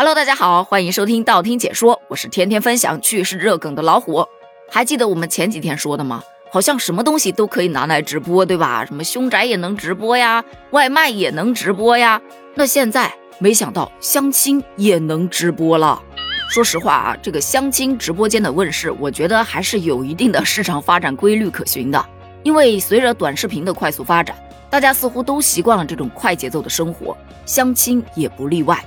Hello，大家好，欢迎收听道听解说，我是天天分享趣事热梗的老虎。还记得我们前几天说的吗？好像什么东西都可以拿来直播，对吧？什么凶宅也能直播呀，外卖也能直播呀。那现在没想到相亲也能直播了。说实话啊，这个相亲直播间的问世，我觉得还是有一定的市场发展规律可循的。因为随着短视频的快速发展，大家似乎都习惯了这种快节奏的生活，相亲也不例外。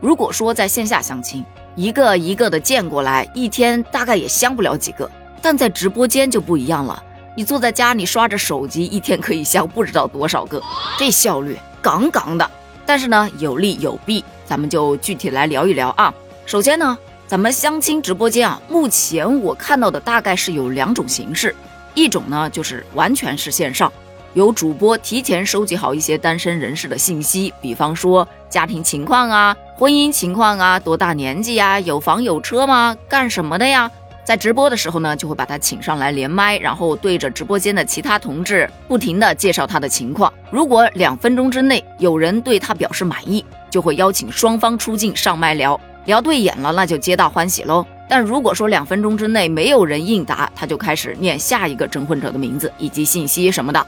如果说在线下相亲，一个一个的见过来，一天大概也相不了几个。但在直播间就不一样了，你坐在家里刷着手机，一天可以相不知道多少个，这效率杠杠的。但是呢，有利有弊，咱们就具体来聊一聊啊。首先呢，咱们相亲直播间啊，目前我看到的大概是有两种形式，一种呢就是完全是线上。有主播提前收集好一些单身人士的信息，比方说家庭情况啊、婚姻情况啊、多大年纪呀、有房有车吗、干什么的呀？在直播的时候呢，就会把他请上来连麦，然后对着直播间的其他同志不停的介绍他的情况。如果两分钟之内有人对他表示满意，就会邀请双方出镜上麦聊聊对眼了，那就皆大欢喜喽。但如果说两分钟之内没有人应答，他就开始念下一个征婚者的名字以及信息什么的。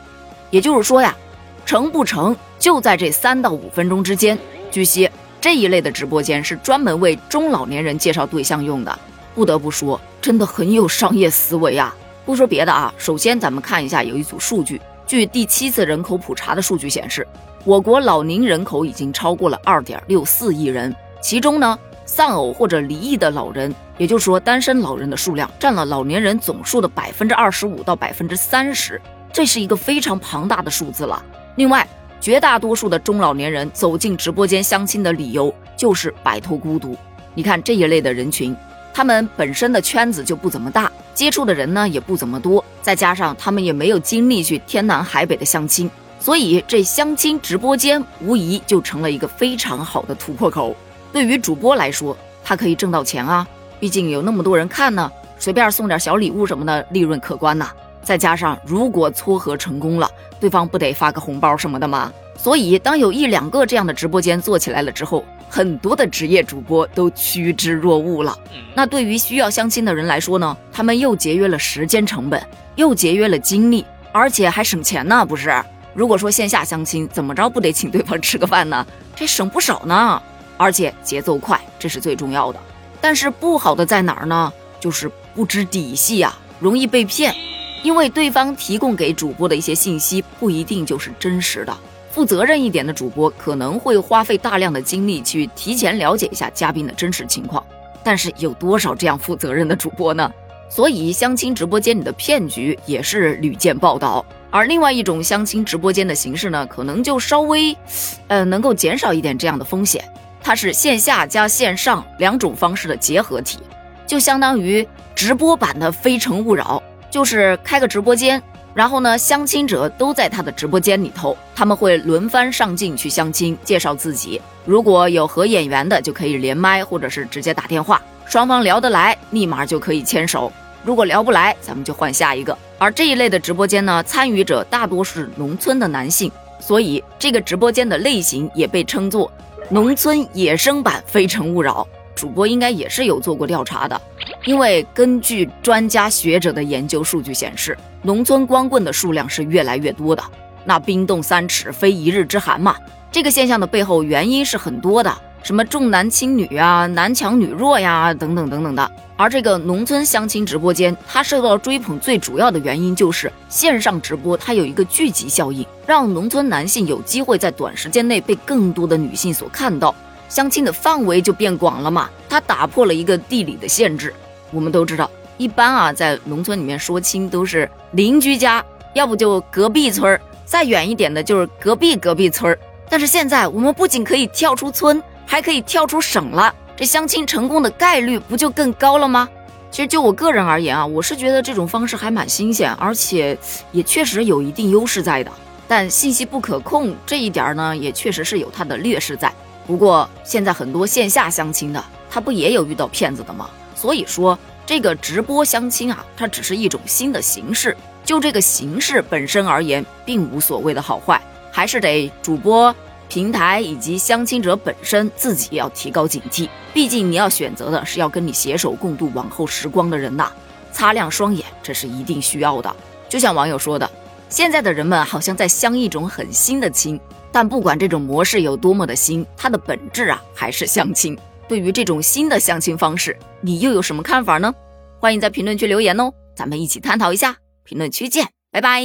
也就是说呀，成不成就在这三到五分钟之间。据悉，这一类的直播间是专门为中老年人介绍对象用的。不得不说，真的很有商业思维啊！不说别的啊，首先咱们看一下有一组数据。据第七次人口普查的数据显示，我国老龄人口已经超过了二点六四亿人，其中呢，丧偶或者离异的老人，也就是说单身老人的数量占了老年人总数的百分之二十五到百分之三十。这是一个非常庞大的数字了。另外，绝大多数的中老年人走进直播间相亲的理由就是摆脱孤独。你看这一类的人群，他们本身的圈子就不怎么大，接触的人呢也不怎么多，再加上他们也没有精力去天南海北的相亲，所以这相亲直播间无疑就成了一个非常好的突破口。对于主播来说，他可以挣到钱啊，毕竟有那么多人看呢，随便送点小礼物什么的，利润可观呐。再加上，如果撮合成功了，对方不得发个红包什么的吗？所以，当有一两个这样的直播间做起来了之后，很多的职业主播都趋之若鹜了。那对于需要相亲的人来说呢？他们又节约了时间成本，又节约了精力，而且还省钱呢，不是？如果说线下相亲，怎么着不得请对方吃个饭呢？这省不少呢，而且节奏快，这是最重要的。但是不好的在哪儿呢？就是不知底细啊，容易被骗。因为对方提供给主播的一些信息不一定就是真实的，负责任一点的主播可能会花费大量的精力去提前了解一下嘉宾的真实情况，但是有多少这样负责任的主播呢？所以相亲直播间里的骗局也是屡见报道。而另外一种相亲直播间的形式呢，可能就稍微，呃，能够减少一点这样的风险。它是线下加线上两种方式的结合体，就相当于直播版的《非诚勿扰》。就是开个直播间，然后呢，相亲者都在他的直播间里头，他们会轮番上镜去相亲，介绍自己。如果有合眼缘的，就可以连麦或者是直接打电话，双方聊得来，立马就可以牵手。如果聊不来，咱们就换下一个。而这一类的直播间呢，参与者大多是农村的男性，所以这个直播间的类型也被称作“农村野生版非诚勿扰”。主播应该也是有做过调查的。因为根据专家学者的研究数据显示，农村光棍的数量是越来越多的。那冰冻三尺非一日之寒嘛，这个现象的背后原因是很多的，什么重男轻女啊、男强女弱呀，等等等等的。而这个农村相亲直播间，它受到追捧最主要的原因就是线上直播，它有一个聚集效应，让农村男性有机会在短时间内被更多的女性所看到，相亲的范围就变广了嘛。它打破了一个地理的限制。我们都知道，一般啊，在农村里面说亲都是邻居家，要不就隔壁村儿，再远一点的就是隔壁隔壁村儿。但是现在，我们不仅可以跳出村，还可以跳出省了，这相亲成功的概率不就更高了吗？其实就我个人而言啊，我是觉得这种方式还蛮新鲜，而且也确实有一定优势在的。但信息不可控这一点呢，也确实是有它的劣势在。不过现在很多线下相亲的，他不也有遇到骗子的吗？所以说，这个直播相亲啊，它只是一种新的形式。就这个形式本身而言，并无所谓的好坏，还是得主播平台以及相亲者本身自己要提高警惕，毕竟你要选择的是要跟你携手共度往后时光的人呐，擦亮双眼，这是一定需要的。就像网友说的，现在的人们好像在相一种很新的亲，但不管这种模式有多么的新，它的本质啊还是相亲。对于这种新的相亲方式，你又有什么看法呢？欢迎在评论区留言哦，咱们一起探讨一下。评论区见，拜拜。